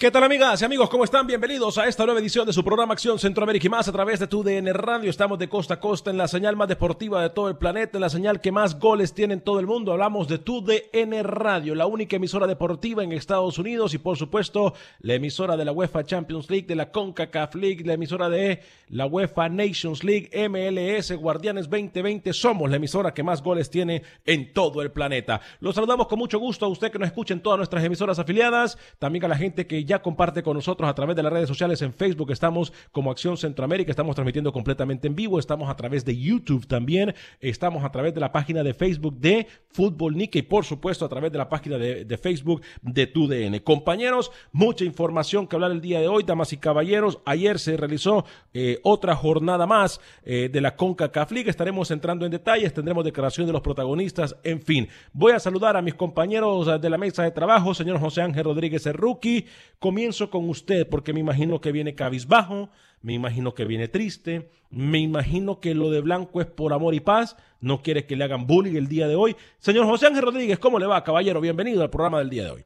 ¿Qué tal amigas y amigos? ¿Cómo están? Bienvenidos a esta nueva edición de su programa Acción Centroamérica y más a través de tu DN Radio. Estamos de costa a costa en la señal más deportiva de todo el planeta, en la señal que más goles tiene en todo el mundo. Hablamos de tu DN Radio, la única emisora deportiva en Estados Unidos y por supuesto la emisora de la UEFA Champions League, de la CONCACAF League, la emisora de la UEFA Nations League, MLS, Guardianes 2020. Somos la emisora que más goles tiene en todo el planeta. Los saludamos con mucho gusto a usted que nos escucha en todas nuestras emisoras afiliadas, también a la gente que ya comparte con nosotros a través de las redes sociales en Facebook. Estamos como Acción Centroamérica, estamos transmitiendo completamente en vivo, estamos a través de YouTube también, estamos a través de la página de Facebook de Fútbol Nick y por supuesto a través de la página de, Facebook de TUDN. Compañeros, mucha información que hablar el día de hoy, damas y caballeros. Ayer se realizó eh, otra jornada más eh, de la CONCACAF League. Estaremos entrando en detalles, tendremos declaración de los protagonistas, en fin. Voy a saludar a mis compañeros de la mesa de trabajo, señor José Ángel Rodríguez rookie. Comienzo con usted porque me imagino que viene cabizbajo, me imagino que viene triste, me imagino que lo de blanco es por amor y paz, no quiere que le hagan bullying el día de hoy. Señor José Ángel Rodríguez, ¿cómo le va, caballero? Bienvenido al programa del día de hoy.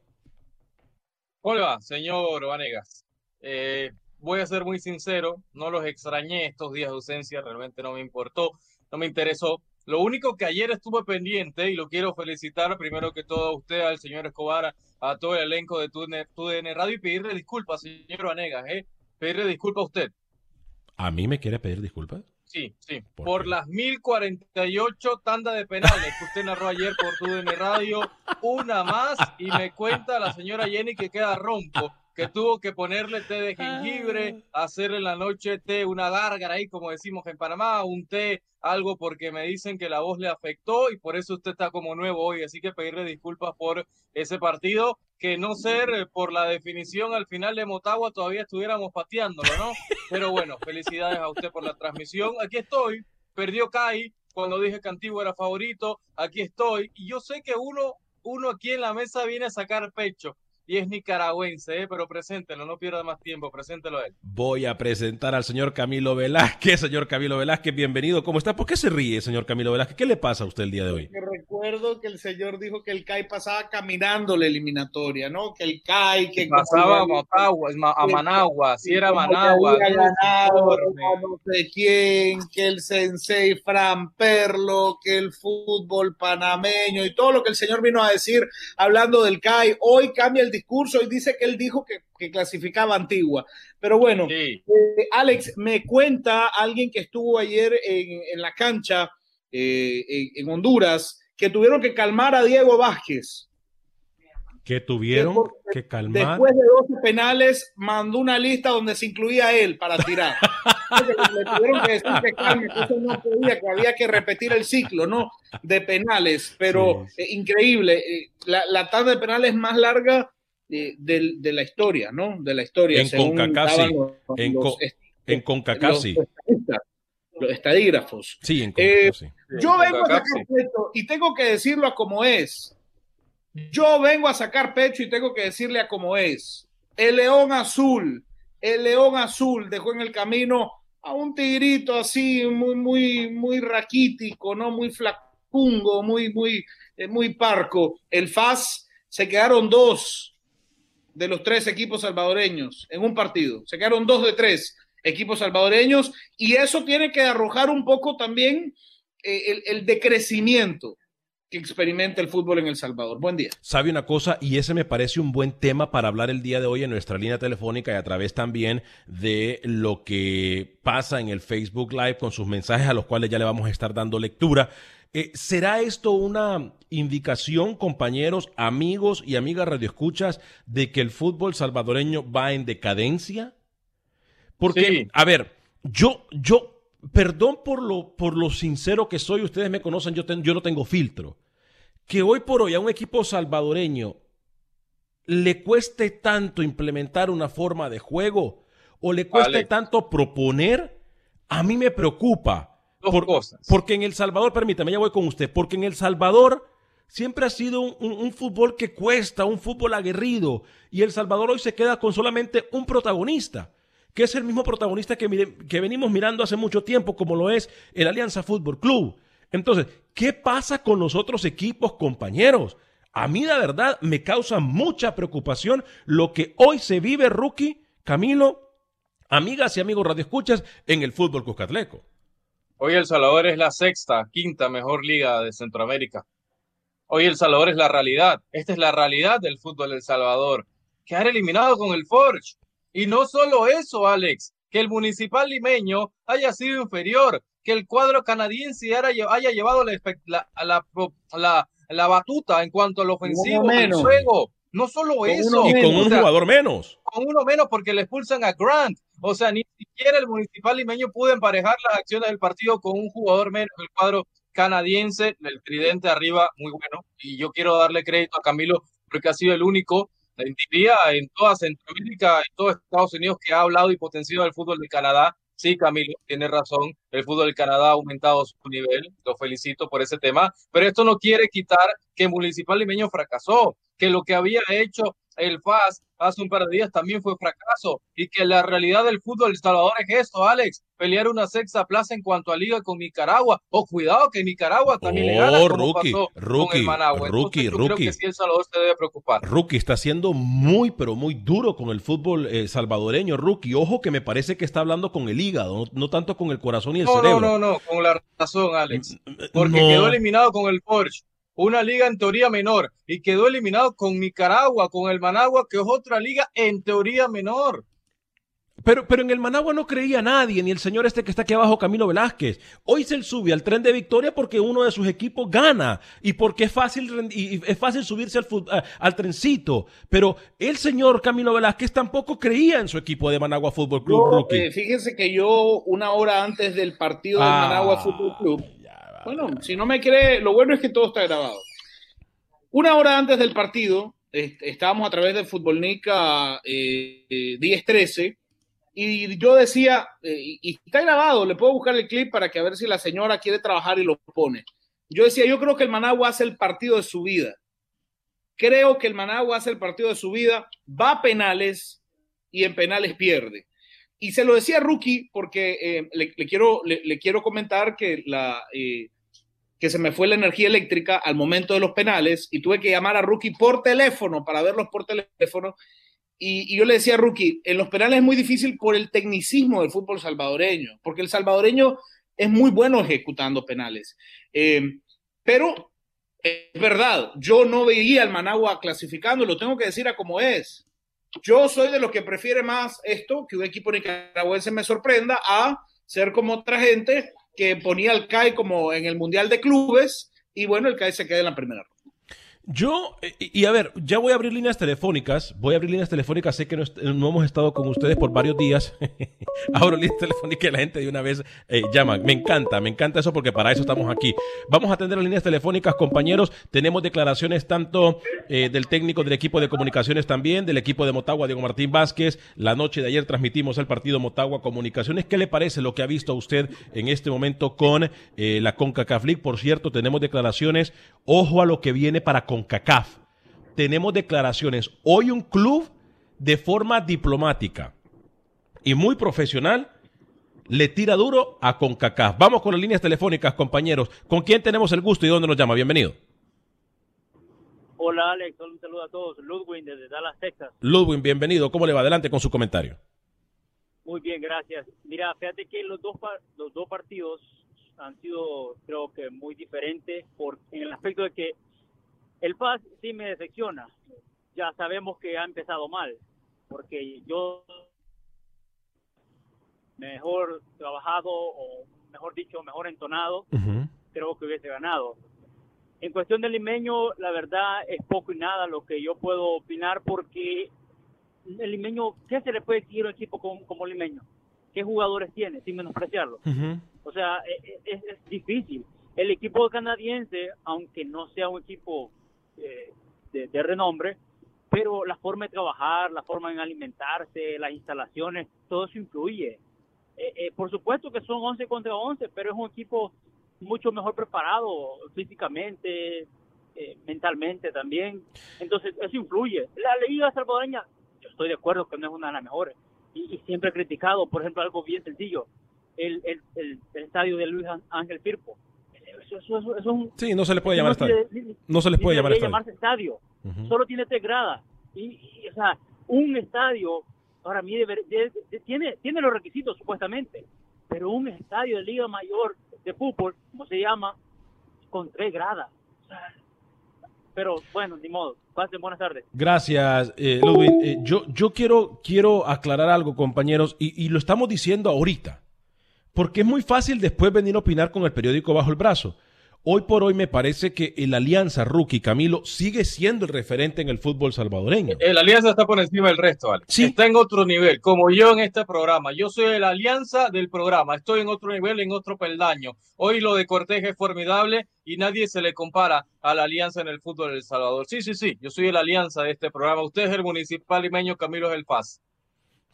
Hola, señor Vanegas. Eh, voy a ser muy sincero, no los extrañé estos días de ausencia, realmente no me importó, no me interesó. Lo único que ayer estuve pendiente, y lo quiero felicitar primero que todo a usted, al señor Escobar, a todo el elenco de TUDN, Radio y pedirle disculpas, señor Vanegas, ¿eh? Pedirle disculpas a usted. ¿A mí me quiere pedir disculpas? Sí, sí. ¿Por Por, las 1048 tandas de penales que usted narró ayer por TUDN Radio, una más, y me cuenta la señora Jenny que queda rompo, que tuvo que ponerle té de jengibre, hacerle en la noche té, una gárgara ahí, como decimos en Panamá, un té, algo porque me dicen que la voz le afectó y por eso usted está como nuevo hoy, así que pedirle disculpas por ese partido, que no ser eh, por la definición al final de Motagua todavía estuviéramos pateándolo, ¿no? Pero bueno, felicidades a usted por la transmisión. Aquí estoy, perdió Kai cuando dije que Antiguo era favorito, aquí estoy, y yo sé que uno, uno aquí en la mesa viene a sacar pecho, y es nicaragüense, ¿eh? pero preséntelo, no pierda más tiempo, preséntelo a él. Voy a presentar al señor Camilo Velázquez. Señor Camilo Velázquez, bienvenido. ¿Cómo está? ¿Por qué se ríe, señor Camilo Velázquez? ¿Qué le pasa a usted el día de hoy? Que recuerdo que el señor dijo que el CAI pasaba caminando la eliminatoria, ¿no? Que el CAI, que Pasaba a Motagua, a Managua, si era que Managua. había no ganado, no sé quién, que el sensei Fran Perlo, que el fútbol panameño y todo lo que el señor vino a decir hablando del CAI. Hoy cambia el discurso y dice que él dijo que, que clasificaba Antigua. Pero bueno, Sí. eh, Alex, me cuenta alguien que estuvo ayer en, en la cancha eh, en, en Honduras que tuvieron que calmar a Diego Vázquez. que tuvieron que calmar. Después de 12 penales, mandó una lista donde se incluía él para tirar. le tuvieron que decir que calme, que eso no podía, que había que repetir el ciclo, ¿no? De penales, pero sí. eh, increíble. Eh, la, la tanda de penales más larga de, de, de, la historia, ¿no? De la historia. En Concacaf, los, en, los, en Concacaf, sí. Los estadígrafos. Sí, en Concacaf, eh, sí. Yo vengo a sacar pecho y tengo que decirlo a como es. Yo vengo a sacar pecho y tengo que decirle a como es. El león azul, el león azul dejó en el camino a un tigrito así, muy, muy, muy raquítico, ¿no? Muy flacungo, muy, muy, eh, muy parco. El FAS se quedaron dos de los tres equipos salvadoreños en un partido. Se quedaron dos de tres equipos salvadoreños y eso tiene que arrojar un poco también eh, el, el decrecimiento que experimenta el fútbol en El Salvador. Buen día. Sabe una cosa, y ese me parece un buen tema para hablar el día de hoy en nuestra línea telefónica y a través también de lo que pasa en el Facebook Live con sus mensajes a los cuales ya le vamos a estar dando lectura. Eh, ¿Será esto una indicación, compañeros, amigos y amigas radioescuchas, de que el fútbol salvadoreño va en decadencia? Porque, sí. a ver, yo, yo, perdón por lo, por lo sincero que soy, ustedes me conocen, yo, ten, yo no tengo filtro. Que hoy por hoy a un equipo salvadoreño le cueste tanto implementar una forma de juego o le cueste vale. tanto proponer, a mí me preocupa. Dos por, cosas. Porque en El Salvador, permítame, ya voy con usted, porque en El Salvador siempre ha sido un, un, un, fútbol que cuesta, un fútbol aguerrido, y El Salvador hoy se queda con solamente un protagonista, que es el mismo protagonista que, mire, que venimos mirando hace mucho tiempo, como lo es el Alianza Fútbol Club. Entonces, ¿qué pasa con los otros equipos, compañeros? A mí, la verdad, me causa mucha preocupación lo que hoy se vive, rookie, Camilo, amigas y amigos radioescuchas, en el fútbol cuscatleco. Hoy El Salvador es la sexta, quinta mejor liga de Centroamérica. Hoy El Salvador es la realidad. Esta es la realidad del fútbol del Salvador. Quedar eliminado con el Forge. Y no solo eso, Alex, que el municipal limeño haya sido inferior, que el cuadro canadiense haya, llevado la, la, la, la, la batuta en cuanto al ofensivo del juego. No solo con eso. Y con un o sea, jugador menos. Con uno menos porque le expulsan a Grant. O sea, ni siquiera el municipal limeño pudo emparejar las acciones del partido con un jugador menos. El cuadro canadiense, el tridente arriba, muy bueno. Y yo quiero darle crédito a Camilo porque ha sido el único, en toda Centroamérica, en todo Estados Unidos que ha hablado y potenciado el fútbol de Canadá. Sí, Camilo, tiene razón. El fútbol del Canadá ha aumentado su nivel. Lo felicito por ese tema. Pero esto no quiere quitar que Municipal Limeño fracasó, que lo que había hecho el FAS hace un par de días también fue fracaso y que la realidad del fútbol del Salvador es esto, Alex, pelear una sexta plaza en cuanto a liga con Nicaragua. O oh, cuidado que Nicaragua también oh, le gana como rookie, pasó rookie, con el Managua. Rookie, Entonces, rookie. creo que sí el Salvador se debe preocupar. Rookie está siendo muy, pero muy duro con el fútbol eh, salvadoreño, Rookie. Ojo que me parece que está hablando con el hígado, no, no tanto con el corazón y el no, cerebro. No, no, no, con la razón, Alex. Porque no. quedó eliminado con el Porsche una liga en teoría menor y quedó eliminado con Nicaragua, con el Managua, que es otra liga en teoría menor. Pero, pero en el Managua no creía nadie, ni el señor este que está aquí abajo, Camilo Velázquez. Hoy se sube al tren de victoria porque uno de sus equipos gana y porque es fácil, y es fácil subirse al, al trencito. Pero el señor Camilo Velázquez tampoco creía en su equipo de Managua Fútbol Club. No, eh, fíjense que yo, una hora antes del partido del ah, Managua Fútbol Club, bueno, si no me cree, lo bueno es que todo está grabado. Una hora antes del partido, estábamos a través de Futbolnica eh, eh, 10-13 y yo decía, eh, y está grabado, le puedo buscar el clip para que a ver si la señora quiere trabajar y lo pone. Yo decía, yo creo que el Managua hace el partido de su vida. Creo que el Managua hace el partido de su vida, va a penales y en penales pierde. Y se lo decía Rookie porque eh, le, quiero, le, quiero comentar que, la, eh, que se me fue la energía eléctrica al momento de los penales y tuve que llamar a Rookie por teléfono para verlos por teléfono. Y, y, yo le decía a Rookie, en los penales es muy difícil por el tecnicismo del fútbol salvadoreño, porque el salvadoreño es muy bueno ejecutando penales. Eh, pero es verdad, yo no veía al Managua clasificando, lo tengo que decir a como es. Yo soy de los que prefiere más esto, que un equipo nicaragüense me sorprenda, a ser como otra gente que ponía al CAI como en el Mundial de Clubes y bueno, el CAI se queda en la primera ronda. Yo, eh, y, a ver, ya voy a abrir líneas telefónicas. Voy a abrir líneas telefónicas. Sé que no, hemos estado con ustedes por varios días. Abro líneas telefónicas y la gente de una vez eh, llama. Me encanta, me encanta eso porque para eso estamos aquí. Vamos a atender las líneas telefónicas, compañeros. Tenemos declaraciones tanto eh, del técnico del equipo de comunicaciones también, del equipo de Motagua, Diego Martín Vázquez. La noche de ayer transmitimos el partido Motagua Comunicaciones. ¿Qué le parece lo que ha visto usted en este momento con la CONCACAF League? Por cierto, tenemos declaraciones. Ojo a lo que viene para CONCACAF. Tenemos declaraciones. Hoy un club de forma diplomática y muy profesional le tira duro a CONCACAF. Vamos con las líneas telefónicas, compañeros. ¿Con quién tenemos el gusto y dónde nos llama? Bienvenido. Hola Alex, un saludo a todos. Ludwig desde Dallas, Texas. Ludwig, bienvenido. ¿Cómo le va? Adelante con su comentario. Muy bien, gracias. Mira, fíjate que los dos, los dos partidos han sido, creo que, muy diferentes por, en el aspecto de que el PAS sí me decepciona. Ya sabemos que ha empezado mal, porque yo mejor trabajado o mejor dicho, mejor entonado, creo que hubiese ganado. En cuestión del limeño, la verdad es poco y nada lo que yo puedo opinar porque el limeño, ¿qué se le puede exigir a un equipo como, como limeño? ¿Qué jugadores tiene, sin menospreciarlo? O sea, e- e- es, es difícil. El equipo canadiense, aunque no sea un equipo eh, de, renombre, pero la forma de trabajar, la forma en alimentarse, las instalaciones, todo eso influye. Eh, eh, por supuesto que son 11 contra 11, pero es un equipo mucho mejor preparado físicamente, eh, mentalmente también. Entonces, eso influye. La liga salvadoreña, yo estoy de acuerdo que no es una de las mejores. Y, y siempre he criticado, por ejemplo, algo bien sencillo, el, el, el, el estadio de Luis Ángel Firpo. Eso, eso, eso, eso es un- Sí, no se le puede llamar tiene- estadio. No se les puede llamar estadio. llamarse estadio. Solo tiene tres gradas. Y, y, o sea, un estadio, para mí, deber- de- de- tiene, tiene los requisitos, supuestamente. Pero un estadio de Liga Mayor de fútbol, como se llama, con tres gradas. O sea, pero bueno, ni modo. Pasen buenas tardes. Gracias, eh, Ludwig. Eh, yo yo quiero, quiero aclarar algo, compañeros, y, y lo estamos diciendo ahorita, porque es muy fácil después venir a opinar con el periódico bajo el brazo. Hoy por hoy me parece que el Alianza Rookie Camilo sigue siendo el referente en el fútbol salvadoreño. El Alianza está por encima del resto, Alex. Está en otro nivel, como yo en este programa. Yo soy el Alianza del programa. Estoy en otro nivel, en otro peldaño. Hoy lo de Cortés es formidable y nadie se le compara a la Alianza en el fútbol de El Salvador. Sí, sí, sí. Yo soy el Alianza de este programa. Usted es el municipal limeño, Camilo es el Paz.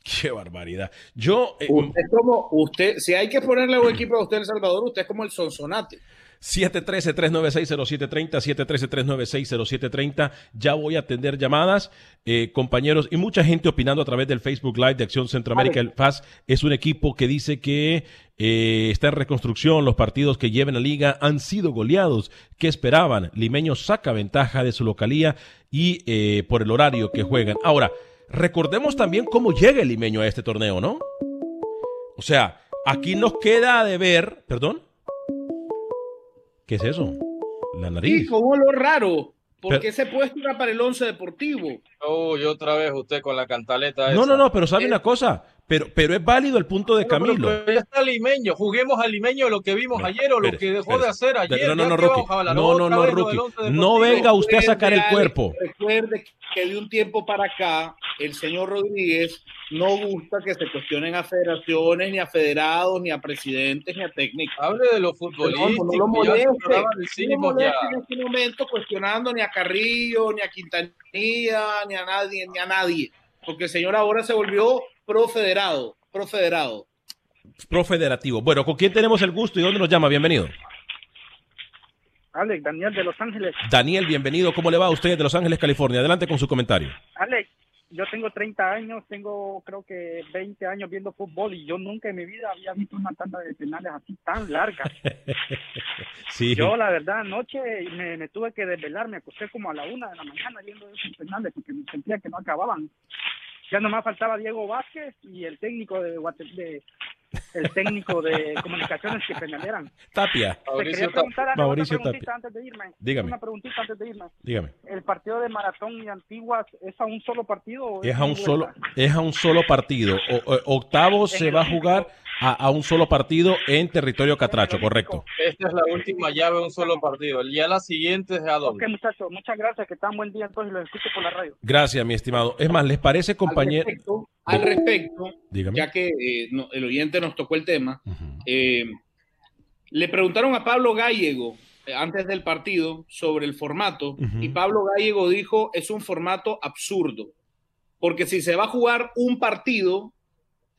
Qué barbaridad. Yo. eh, Usted es como, usted, si hay que ponerle un equipo a usted en El Salvador, usted es como el Sonsonate. 713-396-0730, 713-396-0730. Ya voy a atender llamadas, eh, compañeros, y mucha gente opinando a través del Facebook Live de Acción Centroamérica. El FAS es un equipo que dice que eh, está en reconstrucción. Los partidos que lleven la liga han sido goleados. ¿Qué esperaban? Limeño saca ventaja de su localía y eh, por el horario que juegan. Ahora, recordemos también cómo llega el limeño a este torneo, ¿no? O sea, aquí nos queda de ver, perdón. ¿Qué es eso? La Sí, nariz. con un olor raro. Porque Pero- ese puesto era para el once deportivo. Uy, otra vez usted con la cantaleta. No, esa. no, no, pero sabe una cosa, pero, pero es válido el punto de Bueno, pero- Camilo. pero ya está limeño. Juguemos al limeño lo que vimos ayer o lo que dejó espere. de hacer ayer. No, no, no, hablar No, no, no, once No venga usted a sacar el cuerpo. Recuerde que de un tiempo para acá, el señor Rodríguez no gusta que se cuestionen a federaciones, ni a federados, ni a presidentes, ni a técnicos. Hable de lo futbolístico. No, no lo ya moleste, no moleste en este momento cuestionando ni a Carrillo, ni a Quintanilla, ni a nadie, ni a nadie. Porque el señor ahora se volvió profederado, profederado. Profederativo. Bueno, ¿con quién tenemos el gusto y dónde nos llama? Bienvenido. Alex, Daniel de Los Ángeles. Daniel, bienvenido. ¿Cómo le va a usted de Los Ángeles, California? Adelante con su comentario. Alex, yo tengo 30 años, tengo creo que 20 años viendo fútbol y yo nunca en mi vida había visto una tanda de penales así tan larga. Sí. Yo, la verdad, anoche me, me tuve que desvelar, me acosté como a la una de la mañana viendo esos penales porque me sentía que no acababan. Ya nomás faltaba Diego Vázquez y el técnico de, Guate- de el técnico de comunicaciones que penaleran. Tapia. Te quería preguntar algo, Mauricio una preguntita Tapia. antes de irme. Dígame. Una preguntita antes de irme. Dígame. ¿El partido de Maratón y Antiguas es a un solo partido? o Es a un y solo, vuelta? es a un solo partido. O- o- octavo En se va a jugar a, a un solo partido en territorio catracho, correcto. Esta es la última llave, un solo partido. Ya la siguiente es a doble. Ok, muchachos, muchas gracias, que tan buen día entonces los escucho por la radio. Gracias, mi estimado. Es más, ¿les parece, compañero? Al respecto, al respecto, Dígame. ya que eh, no- el oyente nos tocó el tema, eh, le preguntaron a Pablo Gallego eh, antes del partido sobre el formato Ujú. y Pablo Gallego dijo es un formato absurdo, porque si se va a jugar un partido,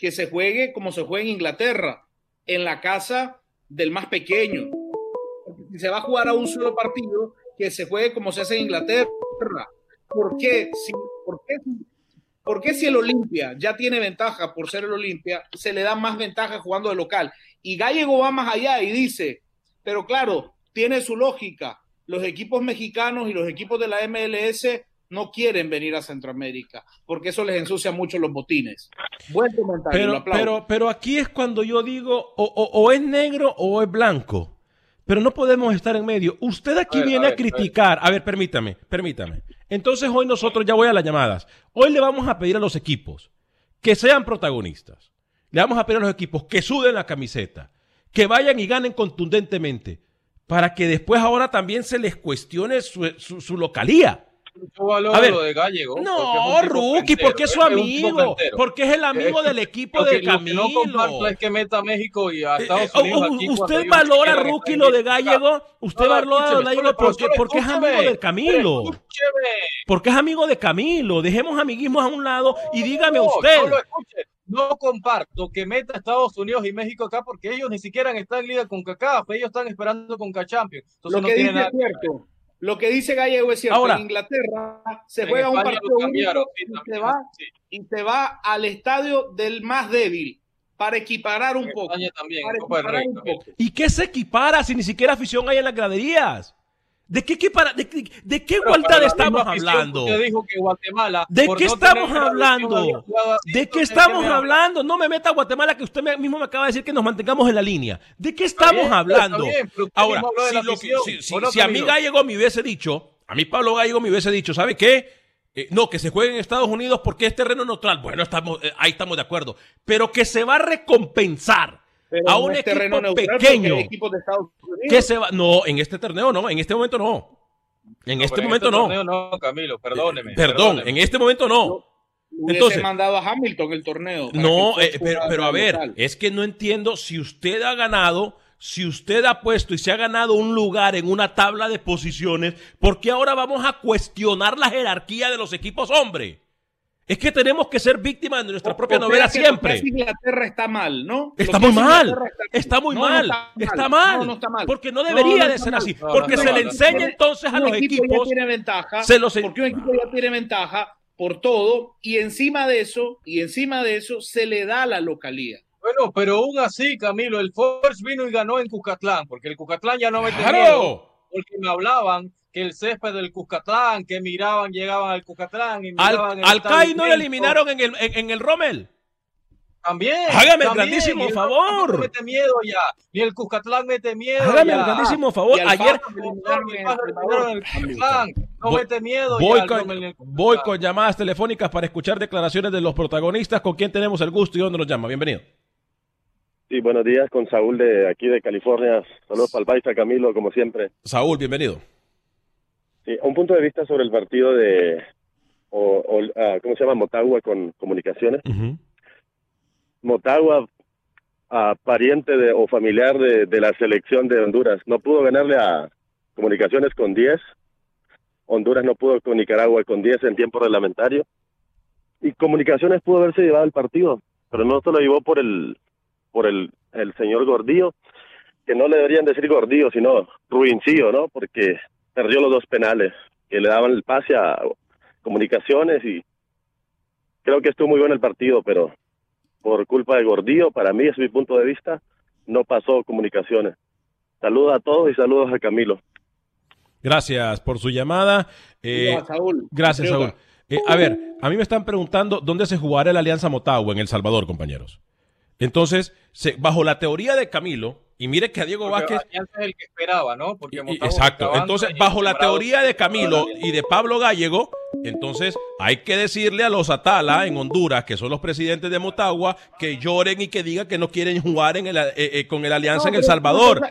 que se juegue como se juega en Inglaterra, en la casa del más pequeño. Si se va a jugar a un solo partido, que se juegue como se hace en Inglaterra. ¿Por qué? Si, ¿por qué ¿Por qué si el Olimpia ya tiene ventaja por ser el Olimpia, se le da más ventaja jugando de local? Y Gallego va más allá y dice, pero claro, tiene su lógica. Los equipos mexicanos y los equipos de la MLS no quieren venir a Centroamérica, porque eso les ensucia mucho los botines. Buen comentario, lo Pero, aplaudo. pero, pero aquí es cuando yo digo o, o- o es negro o es blanco. Pero no podemos estar en medio. Usted aquí A ver, viene a a, ver, a ver. criticar. A ver, permítame, permítame. Entonces hoy nosotros ya voy a las llamadas. Hoy le vamos a pedir a los equipos que sean protagonistas. Le vamos a pedir a los equipos que suden la camiseta, que vayan y ganen contundentemente, para que después ahora también se les cuestione su, su- su localía. A ver, de Gallego. No, Rookie, porque es su amigo, porque es el amigo Eh, del equipo de lo que Camilo. no comparto es que meta a México y a Eh, Estados eh, Unidos aquí usted valora, quieran Rookie, lo de Gallego. Usted valora lo de Gallego porque, es amigo del Camilo. Escúcheme. Porque es amigo de Camilo. Dejemos amiguismos a un lado y dígame usted. No comparto que meta a Estados Unidos y México acá porque ellos ni siquiera están en liga con CACAF, ellos están esperando con Champions. Entonces Lo no que tiene dice nada es cierto. Lo que dice Gallego es cierto. Ahora- en Inglaterra se En juega un España partido cambiaron, único sí, y, se va, sí. y se va al estadio del más débil para equiparar un En poco. España también, para en Copa del equiparar Rey un también. poco. ¿Y qué se equipara si ni siquiera afición hay en las graderías? ¿De qué, equipara- de, de qué igualdad para estamos hablando? Usted dijo que Guatemala. ¿De qué no estamos hablando? ¿De qué estamos hablando? No me meta a Guatemala que usted mismo me acaba de decir que nos mantengamos en la línea. ¿De qué estamos bien, hablando? bien, Ahora, si, lo que- si- si- ¿o no, si a mí? Gallego me hubiese dicho, a mí Pablo Gallego me hubiese dicho, ¿sabe qué? Eh, no, que se juegue en Estados Unidos porque es terreno neutral. Bueno, estamos, eh, ahí estamos de acuerdo. Pero que se va a recompensar Pero a no un es equipo neutral pequeño. de Estados Unidos. Que se va, no, en este torneo no, en este momento no. En No, este momento no. torneo no, Camilo, perdóneme. Perdón, perdóneme. en este momento no. Hubiese Entonces- mandado a Hamilton el torneo. No, eh, pero, pero a local. ver, es que no entiendo si usted ha ganado, si usted ha puesto y se ha ganado un lugar en una tabla de posiciones, ¿por qué ahora vamos a cuestionar la jerarquía de los equipos, hombre? Es que tenemos que ser víctimas de nuestra propia O sea novela que siempre. lo que hace Inglaterra está mal, ¿no? Está muy mal, está muy No, no mal, está está mal, No, no está mal. porque no debería no de está ser mal. así, No, no porque está se le mal, no está enseña mal. entonces a un los equipo equipos, ya tiene ventaja, se los- porque un equipo ya tiene ventaja por todo y encima de eso y encima de eso se le da la localía. Bueno, pero aún así, Camilo, el Force vino y ganó en Cuscatlán, porque el Cuscatlán ya no mete ¡Claro! miedo, porque me hablaban que el césped del Cuscatlán, que miraban, llegaban al Cuscatlán y miraban al, el al estadio CAI no le inmenso. eliminaron en el, en, en el Rommel. También. Hágame el grandísimo el favor. No mete miedo ya, ni el Cuscatlán mete miedo. Hágame ya. el grandísimo favor. Ayer lo Lo no Voy- mete miedo voy con, voy con llamadas telefónicas para escuchar declaraciones de los protagonistas. ¿Con quién tenemos el gusto y dónde nos llama? Bienvenido. Sí, buenos días con Saúl de aquí de California. Saludos para el país, a Camilo, como siempre. Saúl, bienvenido. Sí, un punto de vista sobre el partido de, o, o, ah, ¿cómo se llama? Motagua con comunicaciones. Motagua, ah, pariente de, o familiar de, de la selección de Honduras, no pudo ganarle a comunicaciones con 10. Honduras no pudo con Nicaragua con 10 en tiempo reglamentario. Y comunicaciones pudo haberse llevado el partido, pero no se lo llevó por el, por el, el señor Gordillo, que no le deberían decir Gordillo, sino Ruincillo, ¿no? Porque perdió los dos penales que le daban el pase a comunicaciones y creo que estuvo muy bueno el partido, pero por culpa de Gordillo, para mí, es mi punto de vista, no pasó comunicaciones. Saludos a todos y saludos a Camilo. Gracias por su llamada. Eh, Saúl. gracias, Saúl. Eh, a ver, a mí me están preguntando dónde se jugará la Alianza Motagua en El Salvador, compañeros. Entonces, se- bajo la teoría de Camilo, y mire que a Diego Porque Vázquez es el que esperaba, ¿no? Porque Y- Exacto. Entonces, bajo la teoría de Camilo y de Pablo Gallego, Entonces, hay que decirle a los Atala en Honduras, que son los presidentes de Motagua, que lloren y que digan que no quieren jugar en el, eh, eh, con el Alianza en El Salvador.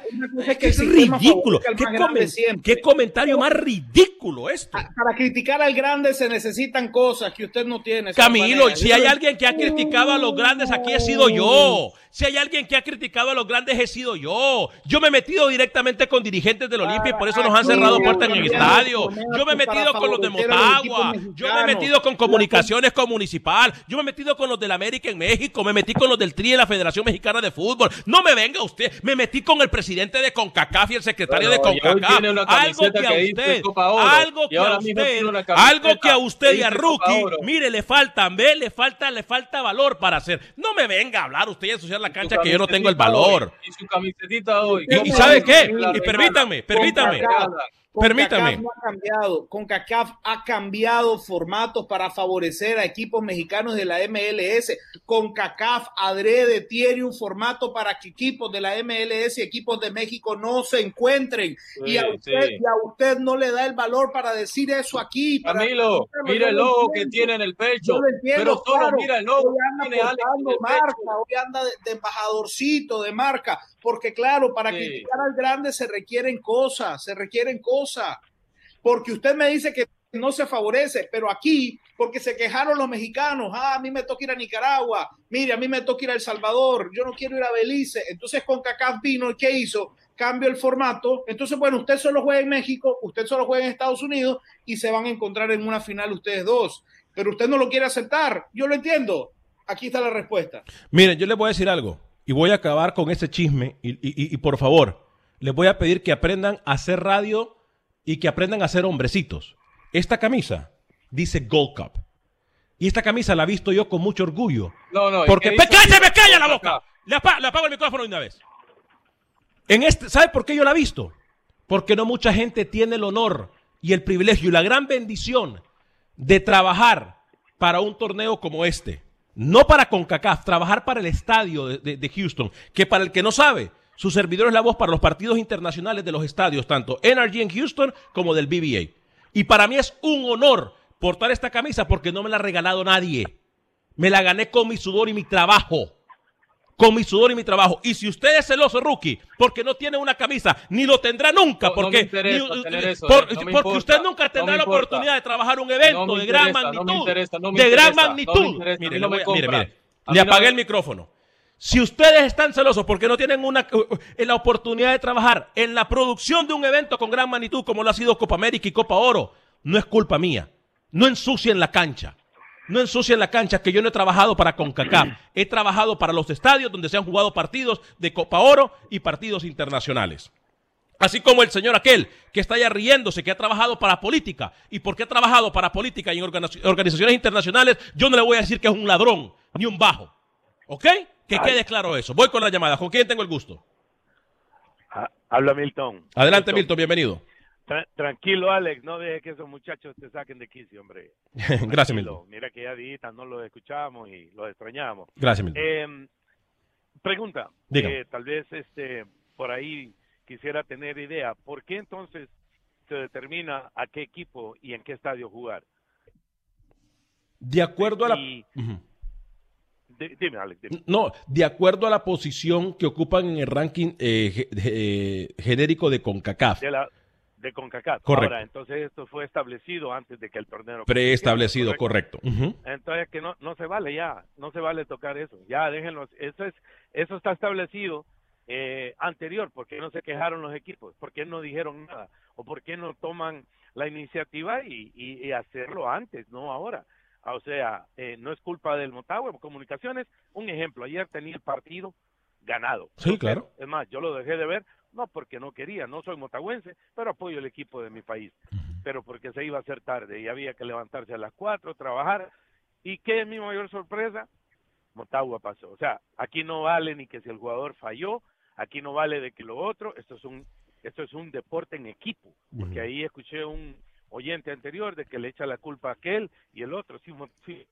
Es, que es ridículo. ¿Qué, comen, ¿Qué, comentario más ridículo esto? Para criticar al grande se necesitan cosas que usted no tiene. Camilo, si hay alguien que ha criticado a los grandes, aquí he sido yo. Si hay alguien que ha criticado a los grandes, he sido yo. Yo me he metido directamente con dirigentes del Olimpia y por eso nos han cerrado puertas en el estadio. Yo me he metido con los de Motagua. Yo me he metido con comunicaciones con municipal. Yo me he metido con los del América en México. Me metí con los del TRI en la Federación Mexicana de Fútbol. No me venga usted. Me metí con el presidente de CONCACAF y el secretario de CONCACAF. Algo que a usted, algo que a usted, algo que a usted y a Rookie, mire, le falta, ve, le falta, le falta valor para hacer. No me venga a hablar usted y ensuciar la cancha que yo no tengo el valor. Y su camisetita hoy. ¿Y, sabe qué? Y permítanme, permítanme. Permítame. No ha cambiado. CONCACAF ha cambiado formatos para favorecer a equipos mexicanos de la MLS. CONCACAF adrede tiene un formato para que equipos de la MLS y equipos de México no se encuentren. y, a usted, y, a usted, no le da el valor para decir eso aquí. Camilo, mira el logo que tiene en el pecho. pero solo mira el logo. Hoy anda, marca, hoy anda de, de, embajadorcito de marca. Porque claro, para sí. criticar al grande se requieren cosas, se requieren cosas. Porque usted me dice que no se favorece, pero aquí, porque se quejaron los mexicanos, ah, a mí me toca ir a Nicaragua, mire, a mí me toca ir a El Salvador, yo no quiero ir a Belice. Entonces con CACAF vino, ¿qué hizo? Cambio el formato. Entonces, bueno, usted solo juega en México, usted solo juega en Estados Unidos y se van a encontrar en una final ustedes dos. Pero usted no lo quiere aceptar. Yo lo entiendo. Aquí está la respuesta. Miren, yo le voy a decir algo y voy a acabar con ese chisme y, y, y, por favor, les voy a pedir que aprendan a hacer radio y que aprendan a ser hombrecitos. Esta camisa dice Gold Cup. Y esta camisa la he visto yo con mucho orgullo. No, no. Porque ¡Me cállate, me calla la boca! Le, apa le apago el micrófono de una vez. En este, ¿Sabe por qué yo la he visto? Porque no mucha gente tiene el honor y el privilegio y la gran bendición de trabajar para un torneo como este. No para CONCACAF, trabajar para el estadio de, de, Houston, que para el que no sabe, su servidor es la voz para los partidos internacionales de los estadios, tanto NRG en Houston como del BBA. Y para mí es un honor portar esta camisa porque no me la ha regalado nadie. Me la gané con mi sudor y mi trabajo. Con mi sudor y mi trabajo. Y si usted es celoso, rookie, porque no tiene una camisa, ni lo tendrá nunca, porque, no me interesa ni- tener eso, por- eh, no me porque importa, usted nunca tendrá la oportunidad de trabajar un evento de gran magnitud. de gran magnitud. mire, mire, Le apagué el micrófono. Si ustedes están celosos porque no tienen una, uh, en la oportunidad de trabajar en la producción de un evento con gran magnitud como lo ha sido Copa América y Copa Oro, no es culpa mía. No ensucien la cancha. No ensucien la cancha que yo no he trabajado para CONCACAF. He trabajado para los estadios donde se han jugado partidos de Copa Oro y partidos internacionales. Así como el señor aquel que está allá riéndose, que ha trabajado para política. ¿Y porque ha trabajado para política y en organiz- organizaciones internacionales? Yo no le voy a decir que es un ladrón ni un bajo. ¿Ok? Que quede claro eso. Voy con la llamada. ¿Con quién tengo el gusto? Habla Milton. Adelante, Milton. Bienvenido. Tra- tranquilo, Alex, no deje que esos muchachos te saquen de quicio, hombre. Gracias. Milton. Mira que ya días no los escuchamos y los extrañamos. Gracias, Milton. Eh, pregunta, eh, tal vez este por ahí quisiera tener idea, ¿por qué entonces se determina a qué equipo y en qué estadio jugar? De acuerdo a la... Dime, Alex, dime. No, de acuerdo a la posición que ocupan en el ranking eh, eh, genérico de CONCACAF. de la de CONCACAF. Correcto. Ahora, entonces esto fue establecido antes de que el torneo Preestablecido, correcto. Entonces que no no se vale ya, no se vale tocar eso. Ya déjenlos, eso es eso está establecido eh, anterior, ¿por qué no se quejaron los equipos? ¿Por qué no dijeron nada? ¿O por qué no toman la iniciativa y, y- y hacerlo antes, no ahora? Ah, O sea, eh, no es culpa del Motagua, Comunicaciones, un ejemplo, ayer tenía el partido ganado. Sí, claro. Es más, yo lo dejé de ver, no porque no quería, no soy motagüense, pero apoyo el equipo de mi país. Pero porque se iba a hacer tarde y había que levantarse a las 4, trabajar. ¿Y qué es mi mayor sorpresa? Motagua pasó. O sea, aquí no vale ni que si el jugador falló, aquí no vale de que lo otro, esto es un esto es un deporte en equipo, porque ahí escuché un oyente anterior de que le echa la culpa a aquel y el otro. Si, si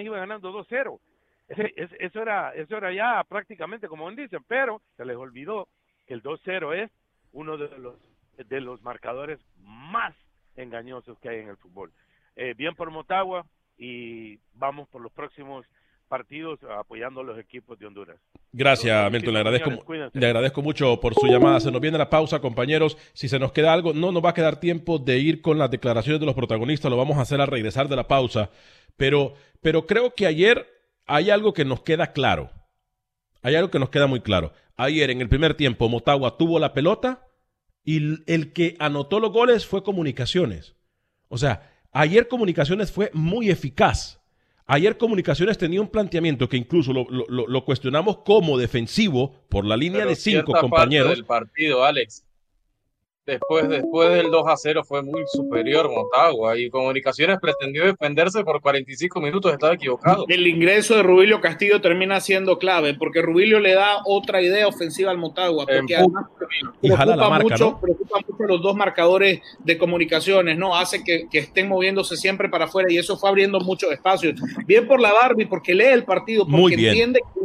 iba ganando 2-0. Ese- ese- Eso era, eso era ya prácticamente como dicen, pero se les olvidó el 2-0 es uno de los, de los marcadores más engañosos que hay en el fútbol. eh, bien por Motagua y vamos por los próximos partidos apoyando a los equipos de Honduras. Gracias, Milton. Le agradezco, le agradezco mucho por su llamada. Se nos viene la pausa, compañeros. Si se nos queda algo, no nos va a quedar tiempo de ir con las declaraciones de los protagonistas. Lo vamos a hacer al regresar de la pausa. Pero, pero creo que ayer hay algo que nos queda claro. Hay algo que nos queda muy claro. Ayer, en el primer tiempo, Motagua tuvo la pelota y el que anotó los goles fue Comunicaciones. O sea, ayer Comunicaciones fue muy eficaz. Ayer Comunicaciones tenía un planteamiento que incluso lo, lo, lo cuestionamos como defensivo por la línea de cinco compañeros. Parte del partido, Alex. Después, después del 2 a 0 fue muy superior Motagua y Comunicaciones pretendió defenderse por 45 minutos, estaba equivocado. El ingreso de Rubilio Castillo termina siendo clave porque Rubilio le da otra idea ofensiva al Motagua. Porque además preocupa, mucho, preocupa mucho los dos marcadores de Comunicaciones, ¿no? Hace que, que, estén moviéndose siempre para afuera y eso fue abriendo muchos espacios. Bien por la Barbie, porque lee el partido, porque entiende que,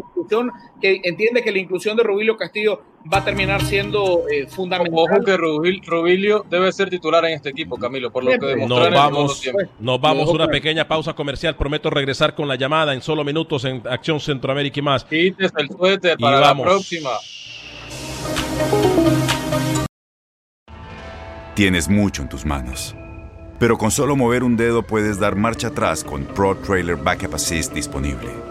entiende que la inclusión de Rubilio Castillo va a terminar siendo eh, fundamental. Ojo que Rubilio debe ser titular en este equipo, Camilo, por lo que demostró nos vamos, Nos vamos a una pequeña pausa comercial. Prometo regresar con la llamada en solo minutos en Acción Centroamérica y más. Quites el suéter para la próxima. Tienes mucho en tus manos. Pero con solo mover un dedo puedes dar marcha atrás con Pro Trailer Backup Assist disponible.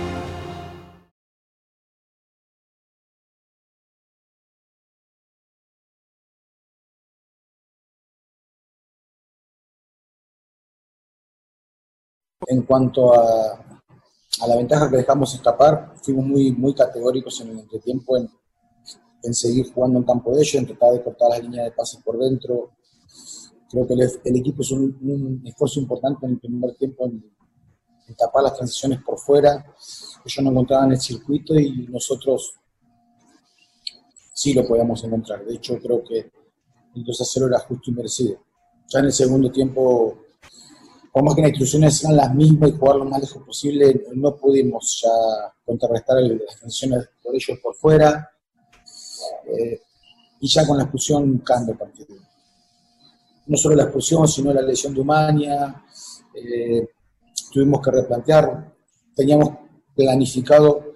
En cuanto a, a, la ventaja que dejamos escapar, fuimos muy, muy categóricos en el entretiempo en, en seguir jugando en campo de ellos, en tratar de cortar las líneas de pases por dentro. Creo que el, equipo hizo un, esfuerzo importante en el primer tiempo en, en, tapar las transiciones por fuera. Ellos no encontraban el circuito y nosotros sí lo podíamos encontrar. De hecho, creo que el 2 a 0 era justo y merecido. Ya en el segundo tiempo por más que las instrucciones eran las mismas y jugar lo más lejos posible, no pudimos ya contrarrestar las tensiones por ellos por fuera. Eh, y ya con la expulsión cambia el partido. No solo la expulsión, sino la lesión de Humania. Eh, tuvimos que replantear. Teníamos planificado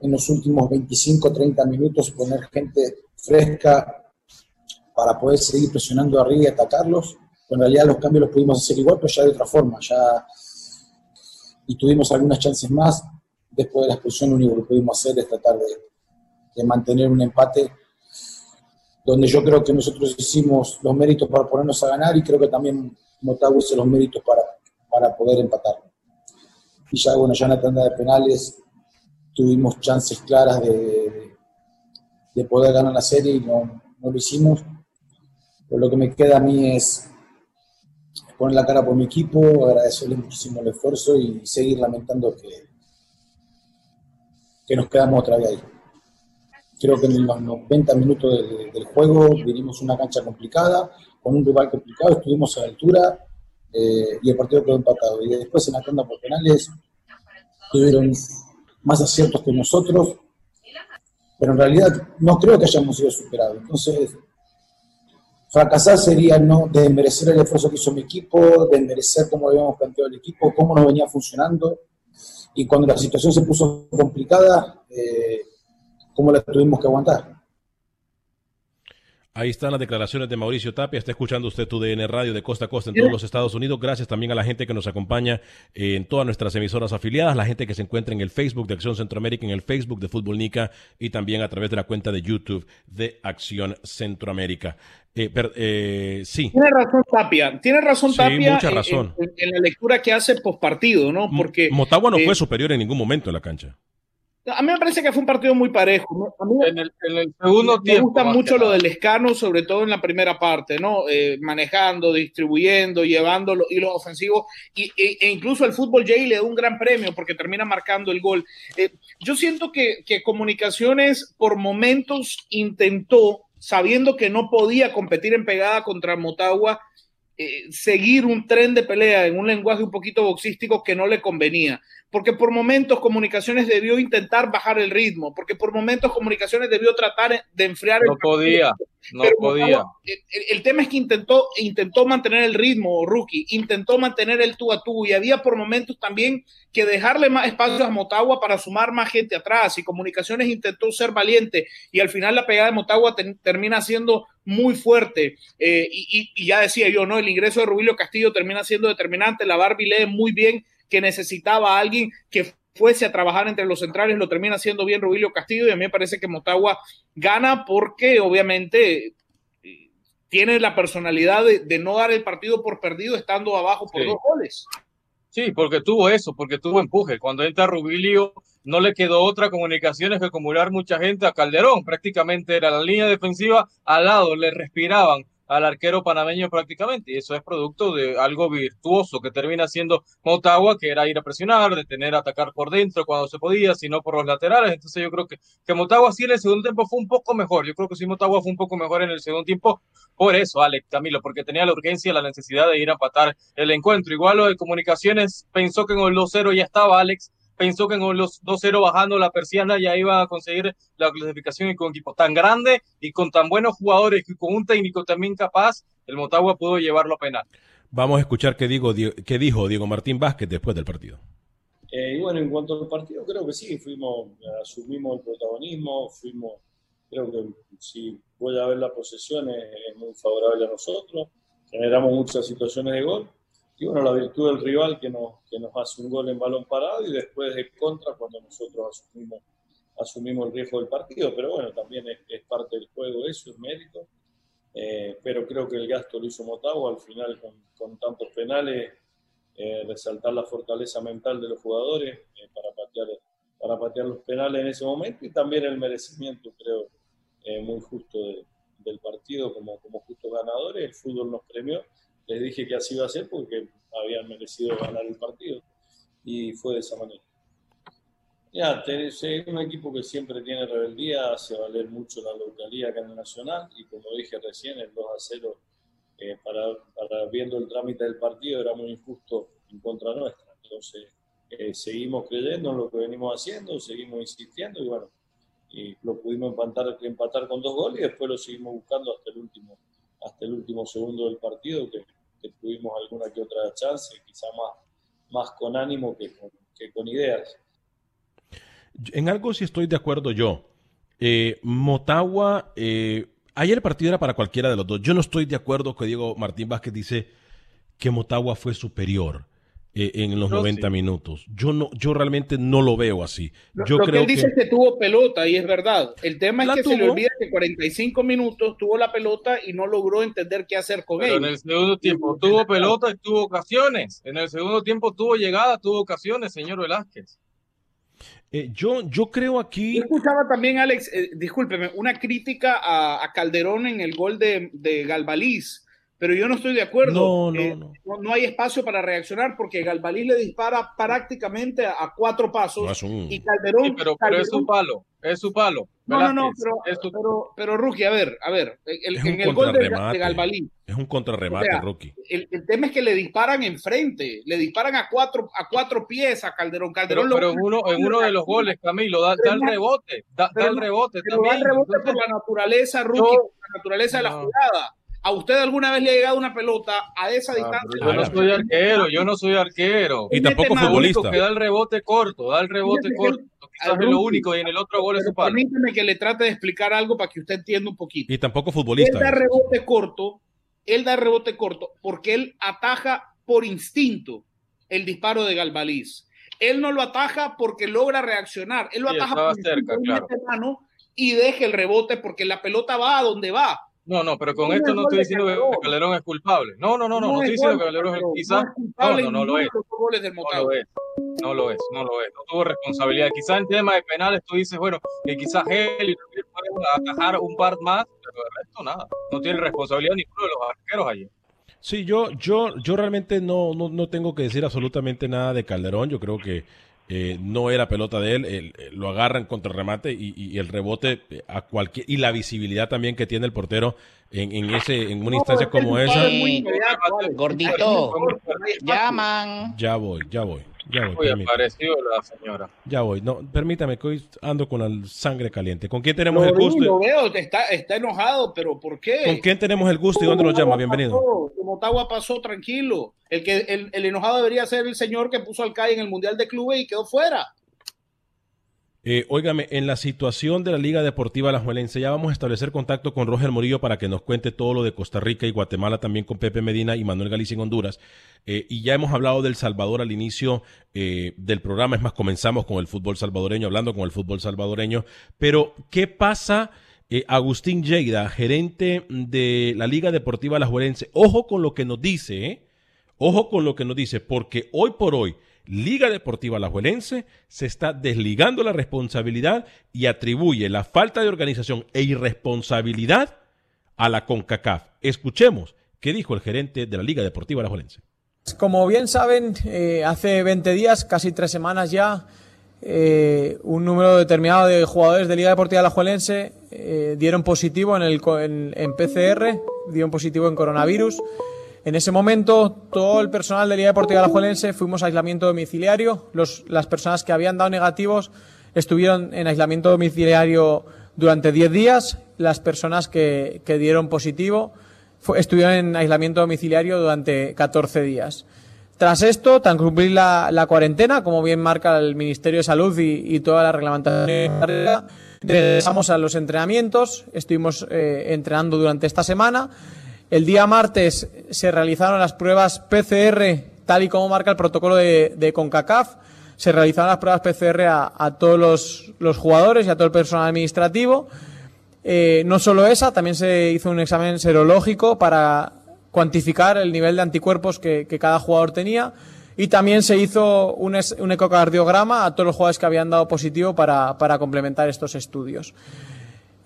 en los últimos 25 30 minutos poner gente fresca para poder seguir presionando arriba y atacarlos en realidad los cambios los pudimos hacer igual, pero ya de otra forma, ya y tuvimos algunas chances más. Después de la expulsión, lo único que pudimos hacer es tratar de, de mantener un empate donde yo creo que nosotros hicimos los méritos para ponernos a ganar y creo que también Motagua hizo los méritos para, para poder empatar. Y ya, bueno, ya en la tanda de penales tuvimos chances claras de, de poder ganar la serie y no, no lo hicimos. Pero lo que me queda a mí es poner la cara por mi equipo, agradecerle muchísimo el esfuerzo y seguir lamentando que, que nos quedamos otra vez ahí. Creo que en los 90 minutos del, del juego vinimos una cancha complicada, con un rival complicado, estuvimos a la altura eh, y el partido quedó empatado. Y después en la tanda por penales tuvieron más aciertos que nosotros, pero en realidad no creo que hayamos sido superados. Entonces, Fracasar sería no desmerecer el esfuerzo que hizo mi equipo, desmerecer cómo habíamos planteado el equipo, cómo nos venía funcionando. Y cuando la situación se puso complicada, eh, cómo la tuvimos que aguantar. Ahí están las declaraciones de Mauricio Tapia. Está escuchando usted tu DN Radio de costa a costa en todos los Estados Unidos. Gracias también a la gente que nos acompaña en todas nuestras emisoras afiliadas, la gente que se encuentra en el Facebook de Acción Centroamérica, en el Facebook de Fútbol Nica y también a través de la cuenta de YouTube de Acción Centroamérica. Eh, pero, eh, sí. Tiene razón Tapia. Tiene razón Tapia mucha razón. En, en, en, la lectura que hace post partido, ¿no? Porque Motagua no eh, fue superior en ningún momento en la cancha. A mí me parece que fue un partido muy parejo. A mí en el, en el segundo me tiempo. gusta mucho lo del escano, sobre todo en la primera parte, ¿no? Eh, manejando, distribuyendo, llevando los hilos ofensivos. Y, e, e, incluso el fútbol J le da un gran premio porque termina marcando el gol. Eh, yo siento que, que Comunicaciones por momentos intentó sabiendo que no podía competir en pegada contra Motagua, eh, seguir un tren de pelea en un lenguaje un poquito boxístico que no le convenía. Porque por momentos Comunicaciones debió intentar bajar el ritmo, porque por momentos Comunicaciones debió tratar de enfriar el. No podía, no podía. el, tema es que intentó, intentó mantener el ritmo, Rookie, intentó mantener el tú a tú, y había por momentos también que dejarle más espacio a Motagua para sumar más gente atrás, y Comunicaciones intentó ser valiente, y al final la pegada de Motagua termina siendo muy fuerte. Eh, y, ya decía yo, ¿no? El ingreso de Rubilio Castillo termina siendo determinante. La Barbie lee muy bien que necesitaba a alguien que fuese a trabajar entre los centrales, lo termina haciendo bien Rubilio Castillo y a mí me parece que Motagua gana porque obviamente tiene la personalidad de, no dar el partido por perdido estando abajo por dos goles. Sí, porque tuvo eso, porque tuvo empuje. Cuando entra Rubilio, no le quedó otra comunicaciones que acumular mucha gente a Calderón. Prácticamente era la línea defensiva al lado, le respiraban al arquero panameño prácticamente. Y eso es producto de algo virtuoso que termina siendo Motagua, que era ir a presionar, detener, atacar por dentro cuando se podía, sino por los laterales. Entonces yo creo que, que Motagua sí en el segundo tiempo fue un poco mejor. Yo creo que sí Motagua fue un poco mejor en el segundo tiempo. Por eso, Alex Camilo, porque tenía la urgencia, la necesidad de ir a empatar el encuentro. Igual lo de comunicaciones pensó que en el 2-0 ya estaba Alex pensó que con los 2-0 bajando la persiana ya iba a conseguir la clasificación y con equipo tan grande y con tan buenos jugadores y con un técnico también capaz, el Motagua pudo llevarlo a penal. Vamos a escuchar qué, digo, qué dijo Diego Martín Vázquez después del partido. Eh, y bueno, en cuanto al partido, creo que sí, fuimos, asumimos el protagonismo, fuimos, creo que si voy a ver la posesión es muy favorable a nosotros, generamos muchas situaciones de gol y bueno, la virtud del rival que nos, que nos hace un gol en balón parado y después de contra cuando nosotros asumimos, asumimos el riesgo del partido. Pero bueno, también es, parte del juego eso, es mérito. Eh, pero creo que el gasto lo hizo Motagua al final con, con tantos penales, eh, resaltar la fortaleza mental de los jugadores eh, para, patear, para patear los penales en ese momento y también el merecimiento, creo, muy justo del partido como, como justos ganadores. El fútbol nos premió les dije que así iba a ser porque habían merecido ganar el partido y fue de esa manera. Ya, es un equipo que siempre tiene rebeldía, hace valer mucho la localidad acá en Nacional y como dije recién, el 2 a 0, eh, para, viendo el trámite del partido, era muy injusto en contra nuestra. Entonces, eh, seguimos creyendo en lo que venimos haciendo, seguimos insistiendo y bueno, y lo pudimos empatar, empatar con dos goles y después lo seguimos buscando hasta el último, hasta el último segundo del partido, que tuvimos alguna que otra chance, quizá más, más con ánimo que con, que con ideas. En algo sí estoy de acuerdo yo. Eh, Motagua, eh, ayer el partido era para cualquiera de los dos. Yo no estoy de acuerdo que Diego Martín Vázquez dice que Motagua fue superior. Eh, en los 90 minutos. Yo no, yo realmente no lo veo así. Yo lo creo que él dice que... que tuvo pelota y es verdad. El tema es que se le olvida que 45 minutos tuvo la pelota y no logró entender qué hacer con Pero él. En el segundo tiempo tuvo pelota y tuvo ocasiones. En el segundo tiempo tuvo llegada, tuvo ocasiones, señor Velázquez. Eh, yo, yo creo aquí. Yo escuchaba también, Alex, eh, discúlpeme, una crítica a, a, Calderón en el gol de, de Galvaliz pero yo no estoy de acuerdo. No, eh, no, no. no, hay espacio para reaccionar porque Galvalí le dispara prácticamente a, cuatro pasos y Calderón. Sí, pero, pero, es su palo, es su palo. No, no, no, pero, su... pero, pero, Rookie, a ver, a ver, el, en el gol de, de, Galvalí. Es un contrarremate, o sea, Rookie. El, el, tema es que le disparan enfrente, le disparan a cuatro, a cuatro pies a Calderón. Calderón pero, pero uno, en uno de los goles, Camilo, da, da el rebote, da, da el rebote pero también. Da el rebote por la naturaleza, Rookie, no, por la naturaleza de la jugada. ¿A usted alguna vez le ha llegado una pelota a esa ah, distancia? Yo no soy arquero, yo no soy arquero. Y tampoco futbolista. Que da el rebote corto, da el rebote corto. Quizás es lo único y en el otro gol es su palo. Permíteme que le trate de explicar algo para que usted entienda un poquito. Y tampoco futbolista. Él da rebote corto, él da rebote corto porque él ataja por instinto el disparo de Galvaliz. Él no lo ataja porque logra reaccionar, él lo sí, ataja por cerca, claro. mano y deja el rebote porque la pelota va a donde va no, no, pero con esto no estoy diciendo que Calderón es culpable. No, no, no, no, no estoy diciendo que Calderón es quizás. No, no, no lo es. No lo es. No lo es, no lo es. No tuvo responsabilidad. Quizás en tema de penales tú dices, bueno, que quizás él puede atajar un par más, pero de resto nada. No tiene responsabilidad ninguno de los arqueros allí. Sí, yo, yo, yo realmente no, no, no tengo que decir absolutamente nada de Calderón. Yo creo que eh, no era pelota de él, lo agarran contra el remate y, el rebote eh, a cualquier y la visibilidad también que tiene el portero en, ese en una instancia como esa. Gordito, llaman. Ya voy, ya voy. Ya voy. apareció la señora. Ya voy. No, permítame que hoy ando con la sangre caliente. ¿Con quién tenemos el gusto? Lo veo, está, está enojado, pero ¿por qué? ¿Con quién tenemos el gusto y dónde nos llama? Bienvenido. Motagua pasó tranquilo. El que el, el, enojado debería ser el señor que puso al CAI en el Mundial de Clubes y quedó fuera. Eh, óigame, en la situación de la Liga Deportiva Alajuelense, ya vamos a establecer contacto con Roger Murillo para que nos cuente todo lo de Costa Rica y Guatemala, también con Pepe Medina y Manuel Galicia en Honduras. Eh, y ya hemos hablado del Salvador al inicio eh, del programa, es más, comenzamos con el fútbol salvadoreño, hablando con el fútbol salvadoreño. Pero, ¿qué pasa? Eh, Agustín Lleida, gerente de la Liga Deportiva Alajuelense, ojo con lo que nos dice. Ojo con lo que nos dice, porque hoy por hoy Liga Deportiva Alajuelense se está desligando la responsabilidad y atribuye la falta de organización e irresponsabilidad a la CONCACAF. Escuchemos qué dijo el gerente de la Liga Deportiva Alajuelense. Como bien saben, eh, hace 20 días, casi tres semanas ya, eh, un número determinado de jugadores de Liga Deportiva Alajuelense eh, dieron positivo en, el, en, PCR, dieron positivo en coronavirus. En ese momento, todo el personal de Liga Deportiva Alajuelense fuimos a aislamiento domiciliario. las personas que habían dado negativos estuvieron en aislamiento domiciliario durante 10 días. Las personas que, dieron positivo estuvieron en aislamiento domiciliario durante 14 días. Tras esto, tan cumplir la, cuarentena, como bien marca el Ministerio de Salud y, toda la reglamentación, regresamos a los entrenamientos. Estuvimos eh, entrenando durante esta semana el día martes se realizaron las pruebas PCR, tal y como marca el protocolo de, CONCACAF. Se realizaron las pruebas PCR a, todos los, jugadores y a todo el personal administrativo. Eh, no solo esa, también se hizo un examen serológico para cuantificar el nivel de anticuerpos que, cada jugador tenía. Y también se hizo un, ecocardiograma a todos los jugadores que habían dado positivo para complementar estos estudios.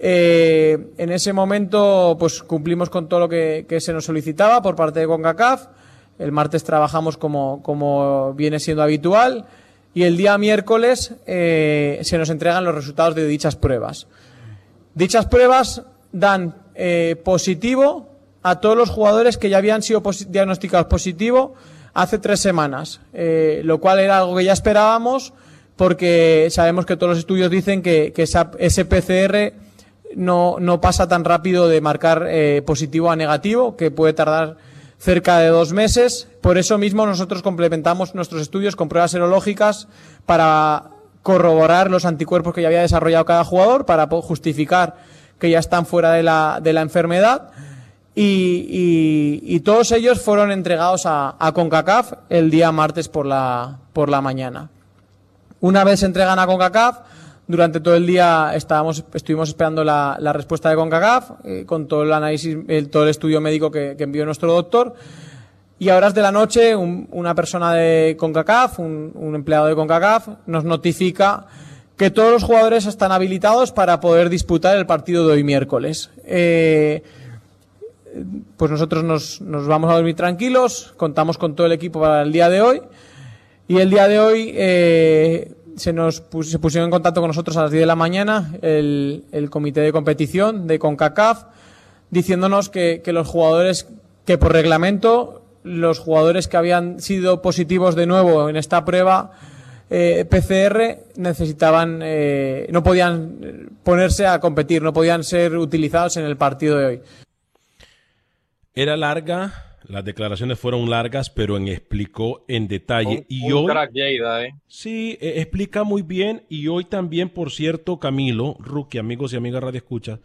Eh, en ese momento, pues cumplimos con todo lo que, se nos solicitaba por parte de CONCACAF. El martes trabajamos como, como viene siendo habitual y el día miércoles eh, se nos entregan los resultados de dichas pruebas. Dichas pruebas dan eh, positivo a todos los jugadores que ya habían sido diagnosticados positivo hace tres semanas, lo cual era algo que ya esperábamos porque sabemos que todos los estudios dicen que, que ese PCR no, no pasa tan rápido de marcar eh, positivo a negativo, que puede tardar cerca de dos meses. Por eso mismo nosotros complementamos nuestros estudios con pruebas serológicas para corroborar los anticuerpos que ya había desarrollado cada jugador, para justificar que ya están fuera de la, de la enfermedad. Y, todos ellos fueron entregados a, a, CONCACAF el día martes por la, por la mañana. Una vez se entregan a CONCACAF, durante todo el día estábamos, estuvimos esperando la, respuesta de CONCACAF, eh, con todo el análisis, todo el estudio médico que, envió nuestro doctor. Y a horas de la noche, una persona de CONCACAF, un, empleado de CONCACAF, nos notifica que todos los jugadores están habilitados para poder disputar el partido de hoy miércoles. Eh, pues nosotros nos, nos, vamos a dormir tranquilos, contamos con todo el equipo para el día de hoy. Y el día de hoy eh, se nos se pusieron en contacto con nosotros a las 10 de la mañana el, el comité de competición de CONCACAF diciéndonos que, que, los jugadores que por reglamento los jugadores que habían sido positivos de nuevo en esta prueba eh, PCR necesitaban eh, no podían ponerse a competir no podían ser utilizados en el partido de hoy. Era larga las declaraciones fueron largas, pero en explicó en detalle. y hoy, ¿eh? Sí, e, explica muy bien. Y hoy también, por cierto, Camilo, Rookie, amigos y amigas Radio Escucha,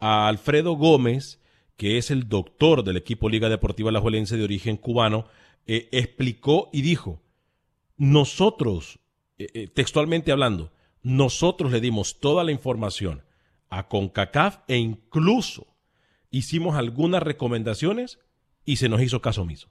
a Alfredo Gómez, que es el doctor del equipo Liga Deportiva La Juelense de origen cubano, eh, explicó y dijo, nosotros, eh, textualmente hablando, nosotros le dimos toda la información a CONCACAF e incluso hicimos algunas recomendaciones y se nos hizo caso omiso.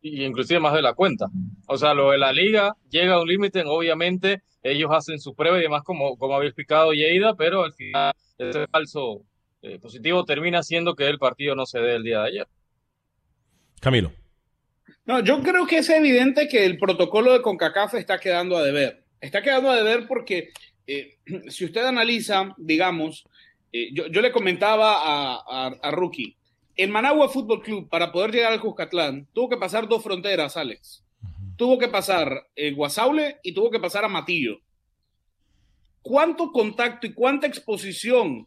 Y inclusive más de la cuenta. O sea, lo de la liga llega a un límite, obviamente ellos hacen su prueba y demás, como, como había explicado Yeida, pero al final ese falso eh, positivo termina siendo que el partido no se dé el día de ayer. Camilo. No, yo creo que es evidente que el protocolo de CONCACAF está quedando a deber. Está quedando a deber porque eh, si usted analiza, digamos, eh, yo, yo, le comentaba a, a, a, Rookie, el Managua Fútbol Club, para poder llegar al Cuscatlán, tuvo que pasar dos fronteras, Alex. Tuvo que pasar el Guasaule y tuvo que pasar a Matillo. ¿Cuánto contacto y cuánta exposición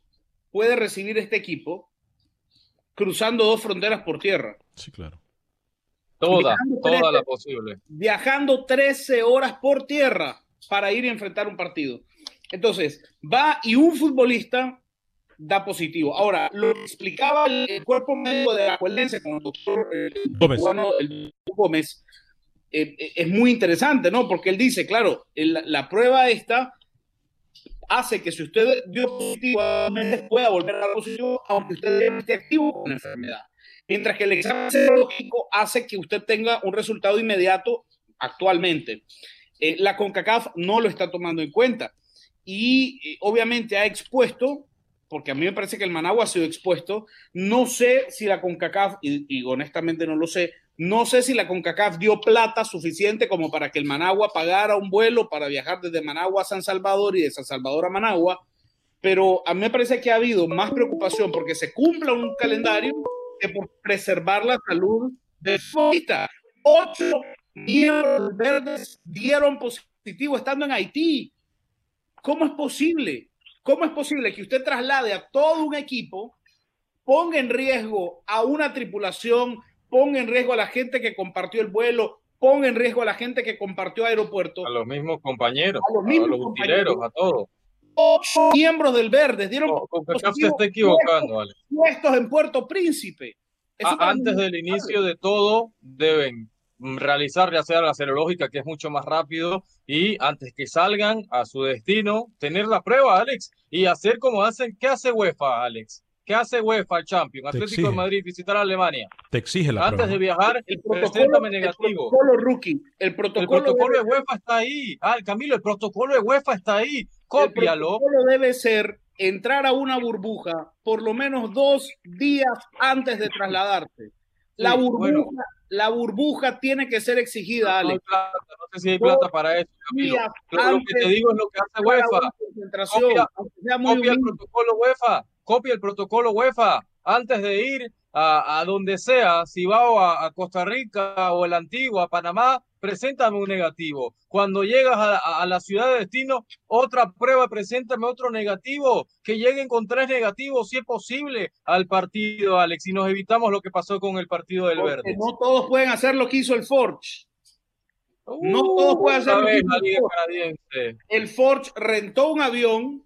puede recibir este equipo cruzando dos fronteras por tierra? Sí, claro. Toda, toda 13, la posible. Viajando 13 horas por tierra para ir a enfrentar un partido. Entonces, va y un futbolista da positivo. Ahora, lo que explicaba el cuerpo médico de la Acuelense con el doctor eh, Gómez, bueno, el Gómez eh, es muy interesante, ¿no? Porque él dice, claro, el, la prueba esta hace que si usted dio positivo, pueda volver a dar positivo, aunque usted esté activo con la enfermedad. Mientras que el examen serológico hace que usted tenga un resultado inmediato actualmente. Eh, la CONCACAF no lo está tomando en cuenta y eh, obviamente ha expuesto, porque a mí me parece que el Managua ha sido expuesto, no sé si la CONCACAF, y, y honestamente no lo sé, no sé si la CONCACAF dio plata suficiente como para que el Managua pagara un vuelo para viajar desde Managua a San Salvador y de San Salvador a Managua, pero a mí me parece que ha habido más preocupación porque se cumpla un calendario que por preservar la salud del futbolista. Ocho miembros verdes dieron positivo estando en Haití. ¿Cómo es posible? ¿Cómo es posible que usted traslade a todo un equipo, ponga en riesgo a una tripulación, ponga en riesgo a la gente que compartió el vuelo, ponga en riesgo a la gente que compartió aeropuerto? A los mismos compañeros, a los, mismos a los utileros, a todos. Ocho miembros del Verde dieron no, se está equivocando, vale. puestos en Puerto Príncipe. Eso antes del inicio de todo, deben realizar ya sea la serológica, que es mucho más rápido, y antes que salgan a su destino, tener la prueba, Alex, y hacer como hacen, ¿qué hace UEFA, Alex? ¿Qué hace UEFA, el Champion? Atlético de Madrid, visitar a Alemania. Te exige la Antes prueba. de viajar, el negativo. Protocolo rookie. El protocolo, el protocolo de UEFA está ahí. Ah, Camilo, el protocolo de UEFA está ahí. Cópialo. El protocolo debe ser entrar a una burbuja por lo menos dos días antes de trasladarte. La burbuja, bueno. la burbuja tiene que ser exigida, No plata, no sé si hay plata para eso, días Lo, que te digo es lo que hace UEFA. Copia, copia el protocolo UEFA, copia el protocolo UEFA antes de ir a, a donde sea, si va a, a Costa Rica o el Antiguo, a Panamá, preséntame un negativo. Cuando llegas a, la ciudad de destino, otra prueba, preséntame otro negativo. Que lleguen con tres negativos, si es posible, al partido, Alex, y nos evitamos lo que pasó con el partido del Porque Verde. no todos pueden hacer lo que hizo el Forge. No todos pueden hacer lo que hizo el Forge. El Forge rentó un avión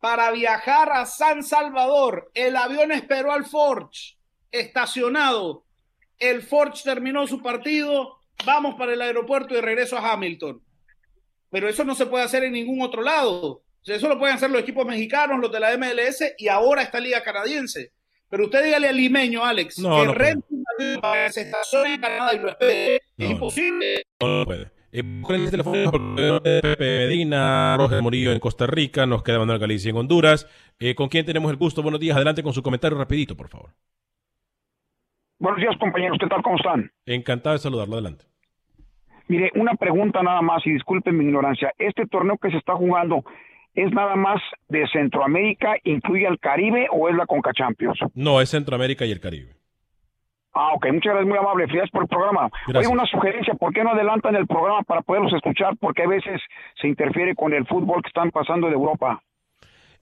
para viajar a San Salvador. El avión esperó al Forge estacionado. El Forge terminó su partido. Vamos para el aeropuerto y regreso a Hamilton. Pero eso no se puede hacer en ningún otro lado. Eso lo pueden hacer los equipos mexicanos, los de la MLS y ahora esta liga canadiense. Pero usted dígale al limeño, Alex, No, que no avión para que se estacione en Canadá y lo espere. es imposible. No, puede. Eh, busquen el teléfono porque Pepe Medina, Roger Murillo en Costa Rica, nos queda Manuel Galicia en Honduras. Eh, ¿Con quién tenemos el gusto? Buenos días, adelante con su comentario rapidito, por favor. Buenos días, compañeros. ¿Qué tal? ¿Cómo están? Encantado de saludarlo, adelante. Mire, una pregunta nada más y disculpen mi ignorancia. ¿Este torneo que se está jugando es nada más de Centroamérica, incluye al Caribe o es la Conca Champions? No, es Centroamérica y el Caribe. Ah, ok. Muchas gracias, muy amable. Felicidades por el programa. Oiga, una sugerencia. ¿Por qué no adelantan el programa para poderlos escuchar? Porque a veces se interfiere con el fútbol que están pasando de Europa.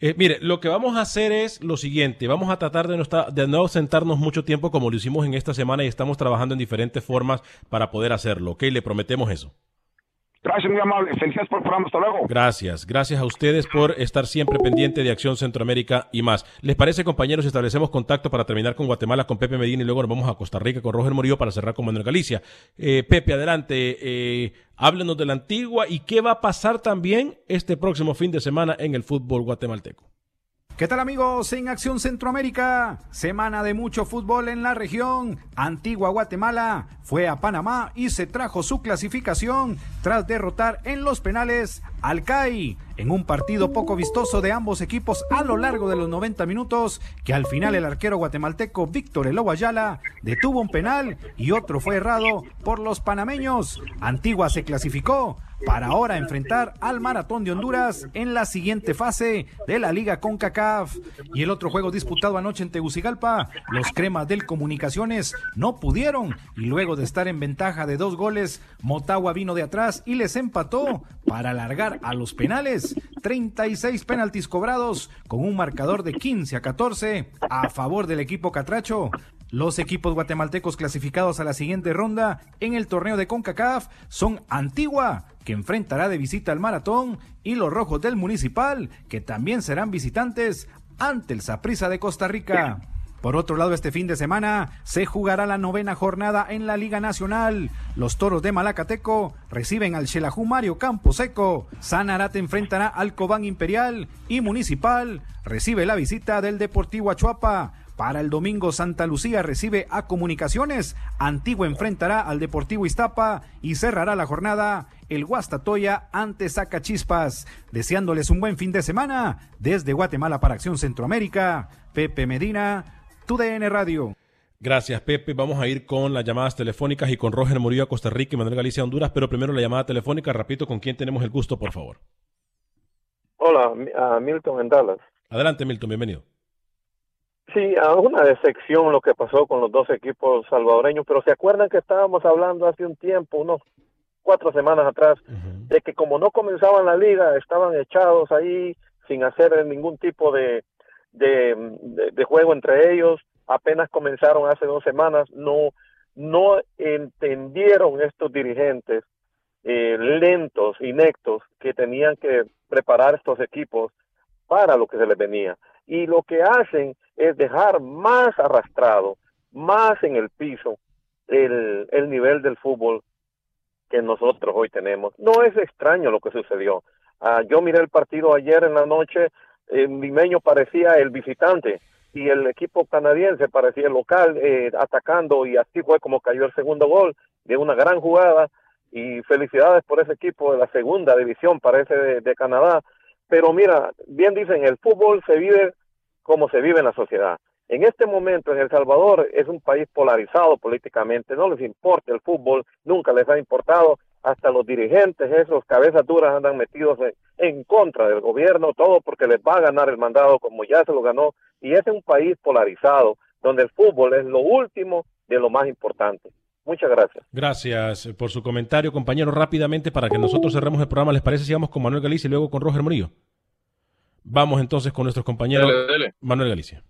Eh, mire, lo que vamos a hacer es lo siguiente, vamos a tratar de no, estar- de no sentarnos mucho tiempo como lo hicimos en esta semana y estamos trabajando en diferentes formas para poder hacerlo, ¿ok? Le prometemos eso. Gracias, muy amable. Felicidades por el programa. Hasta luego. Gracias, gracias a ustedes por estar siempre pendiente de Acción Centroamérica y más. ¿Les parece, compañeros, establecemos contacto para terminar con Guatemala, con Pepe Medina y luego nos vamos a Costa Rica con Roger Murillo para cerrar con Manuel Galicia? Eh, Pepe, adelante, eh, háblenos de la antigua y qué va a pasar también este próximo fin de semana en el fútbol guatemalteco. ¿Qué tal amigos? En Acción Centroamérica, semana de mucho fútbol en la región. Antigua Guatemala fue a Panamá y se trajo su clasificación tras derrotar en los penales al CAI en un partido poco vistoso de ambos equipos a lo largo de los 90 minutos, que al final el arquero guatemalteco Víctor Elobo Ayala detuvo un penal y otro fue errado por los panameños. Antigua se clasificó para ahora enfrentar al Maratón de Honduras en la siguiente fase de la Liga CONCACAF. Y el otro juego disputado anoche en Tegucigalpa, los cremas del Comunicaciones no pudieron y luego de estar en ventaja de dos goles, Motagua vino de atrás y les empató para alargar a los penales. 36 penaltis cobrados con un marcador de 15 a 14 a favor del equipo Catracho. Los equipos guatemaltecos clasificados a la siguiente ronda en el torneo de CONCACAF son Antigua, que enfrentará de visita al Maratón, y los Rojos del Municipal, que también serán visitantes ante el Saprissa de Costa Rica. Por otro lado, este fin de semana se jugará la novena jornada en la Liga Nacional. Los Toros de Malacateco reciben al Xelajú Mario Camposeco. Sanarate enfrentará al Cobán Imperial y Municipal recibe la visita del Deportivo Achuapa. Para el domingo Santa Lucía recibe a Comunicaciones, Antigua enfrentará al Deportivo Iztapa y cerrará la jornada el Guastatoya ante Zacachispas. Deseándoles un buen fin de semana desde Guatemala para Acción Centroamérica, Pepe Medina, TUDN Radio. Gracias, Pepe. Vamos a ir con las llamadas telefónicas y con Roger Murillo a Costa Rica y Manuel Galicia a Honduras, pero primero la llamada telefónica. Repito, ¿con quién tenemos el gusto, por favor? Hola, a Milton en Dallas. Adelante, Milton, bienvenido. Sí, a una decepción lo que pasó con los dos equipos salvadoreños, pero se acuerdan que estábamos hablando hace un tiempo, unos cuatro semanas atrás, de que como no comenzaban la liga, estaban echados ahí sin hacer ningún tipo de, de, de, juego entre ellos, apenas comenzaron hace dos semanas, no, no entendieron estos dirigentes eh, lentos, inectos, que tenían que preparar estos equipos para lo que se les venía. Y lo que hacen es dejar más arrastrado, más en el piso el, el nivel del fútbol que nosotros hoy tenemos. No es extraño lo que sucedió. Ah, yo miré el partido ayer en la noche, el limeño parecía el visitante y el equipo canadiense parecía el local eh, atacando y así fue como cayó el segundo gol de una gran jugada y felicidades por ese equipo de la segunda división parece de Canadá pero mira bien dicen el fútbol se vive como se vive en la sociedad. En este momento en El Salvador es un país polarizado políticamente, no les importa el fútbol, nunca les ha importado, hasta los dirigentes, esos cabezas duras andan metidos en, contra del gobierno, todo porque les va a ganar el mandado como ya se lo ganó, y es un país polarizado, donde el fútbol es lo último de lo más importante. Muchas gracias. Gracias por su comentario, compañero. Rápidamente, para que nosotros cerremos el programa, ¿les parece si vamos con Manuel Galicia y luego con Roger Murillo? Vamos entonces con nuestros compañeros. Manuel Galicia.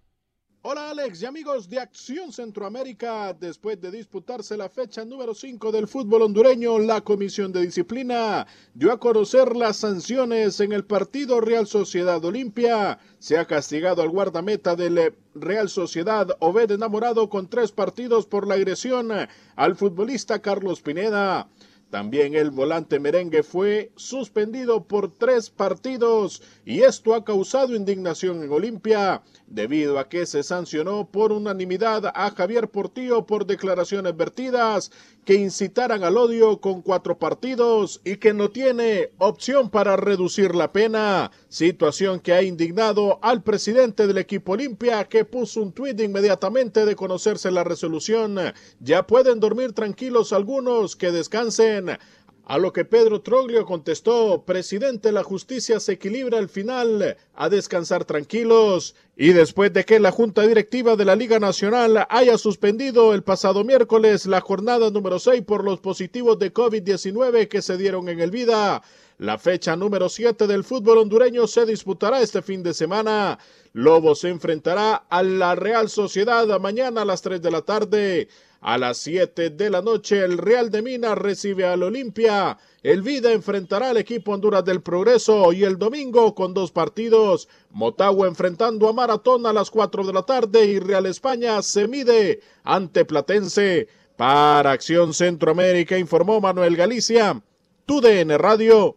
Y amigos de Acción Centroamérica. Después de disputarse la fecha número 5 del fútbol hondureño, la Comisión de Disciplina dio a conocer las sanciones en el partido Real Sociedad Olimpia. Se ha castigado al guardameta del Real Sociedad Obed Enamorado con tres partidos por la agresión al futbolista Carlos Pineda. También el volante merengue fue suspendido por tres partidos y esto ha causado indignación en Olimpia debido a que se sancionó por unanimidad a Javier Portillo por declaraciones vertidas que incitaran al odio con cuatro partidos y que no tiene opción para reducir la pena, situación que ha indignado al presidente del equipo Olimpia que puso un tuit inmediatamente de conocerse la resolución. Ya pueden dormir tranquilos algunos que descansen. A lo que Pedro Troglio contestó, presidente, la justicia se equilibra al final, a descansar tranquilos. Y después de que la Junta Directiva de la Liga Nacional haya suspendido el pasado miércoles la jornada número 6 por los positivos de COVID-19 que se dieron en el Vida, la fecha número 7 del fútbol hondureño se disputará este fin de semana. Lobo se enfrentará a la Real Sociedad mañana a las 3 de la tarde. A las 7 de la noche, el Real de Minas recibe al Olimpia. El Vida enfrentará al equipo Honduras del Progreso y el domingo con dos partidos. Motagua enfrentando a Maratón a las 4 de la tarde y Real España se mide ante Platense. Para Acción Centroamérica informó Manuel Galicia. TUDN Radio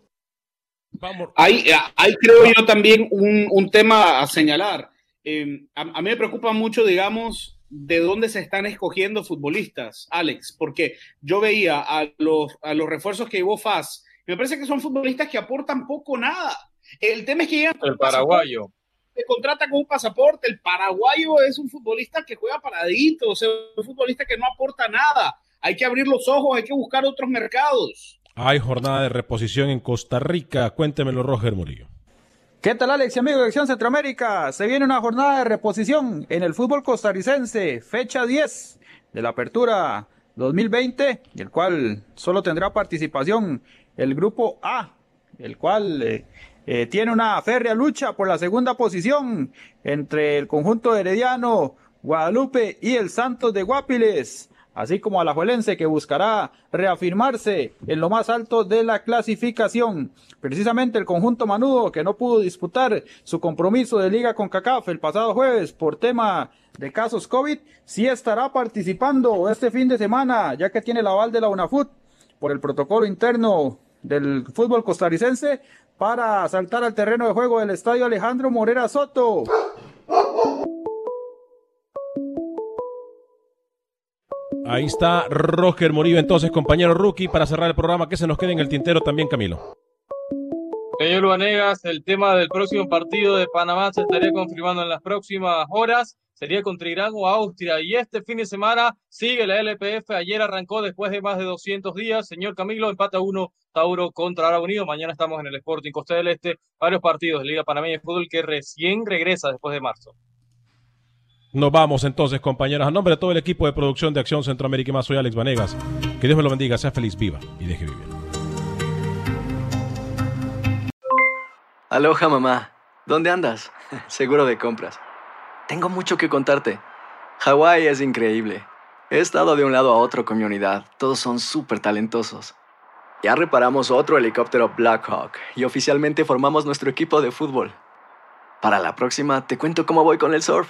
Vamos. Ahí, ahí creo yo también un, un tema a señalar. Eh, a, a, mí me preocupa mucho, digamos, de dónde se están escogiendo futbolistas, Alex, porque yo veía a los, a los refuerzos que llevó FAS, me parece que son futbolistas que aportan poco nada. El tema es que llegan el paraguayo se contrata con un pasaporte. El paraguayo es un futbolista que juega paradito, o sea, un futbolista que no aporta nada. Hay que abrir los ojos, hay que buscar otros mercados. Hay jornada de reposición en Costa Rica. Cuéntemelo, Roger Murillo. ¿Qué tal, Alex y amigo de Acción Centroamérica? Se viene una jornada de reposición en el fútbol costarricense, fecha 10 de la apertura 2020, el cual solo tendrá participación el grupo A, el cual eh, eh, tiene una férrea lucha por la segunda posición entre el conjunto herediano, Guadalupe y el Santos de Guapiles así como a la Juelense que buscará reafirmarse en lo más alto de la clasificación. Precisamente el conjunto Manudo que no pudo disputar su compromiso de liga con CACAF el pasado jueves por tema de casos COVID, sí estará participando este fin de semana, ya que tiene el aval de la UNAFUT por el protocolo interno del fútbol costarricense para saltar al terreno de juego del estadio Alejandro Morera Soto. Ahí está Roger Murillo, entonces, compañero rookie, para cerrar el programa, que se nos quede en el tintero también, Camilo. Señor Vanegas, el tema del próximo partido de Panamá se estaría confirmando en las próximas horas. Sería contra Irán o Austria. Y este fin de semana sigue la LPF. Ayer arrancó después de más de 200 días. Señor Camilo, empata uno Tauro contra Aragón Unido. Mañana estamos en el Sporting Costa del Este. Varios partidos de Liga Panameña de Fútbol que recién regresa después de marzo. Nos vamos entonces, compañeros. A nombre de todo el equipo de producción de Acción Centroamérica y más, soy Alex Vanegas. Que Dios me lo bendiga, sea feliz, viva y deje vivir. Aloha, mamá. ¿Dónde andas? Seguro de compras. Tengo mucho que contarte. Hawái es increíble. He estado de un lado a otro con mi unidad. Todos son súper talentosos. Ya reparamos otro helicóptero Blackhawk y oficialmente formamos nuestro equipo de fútbol. Para la próxima, te cuento cómo voy con el surf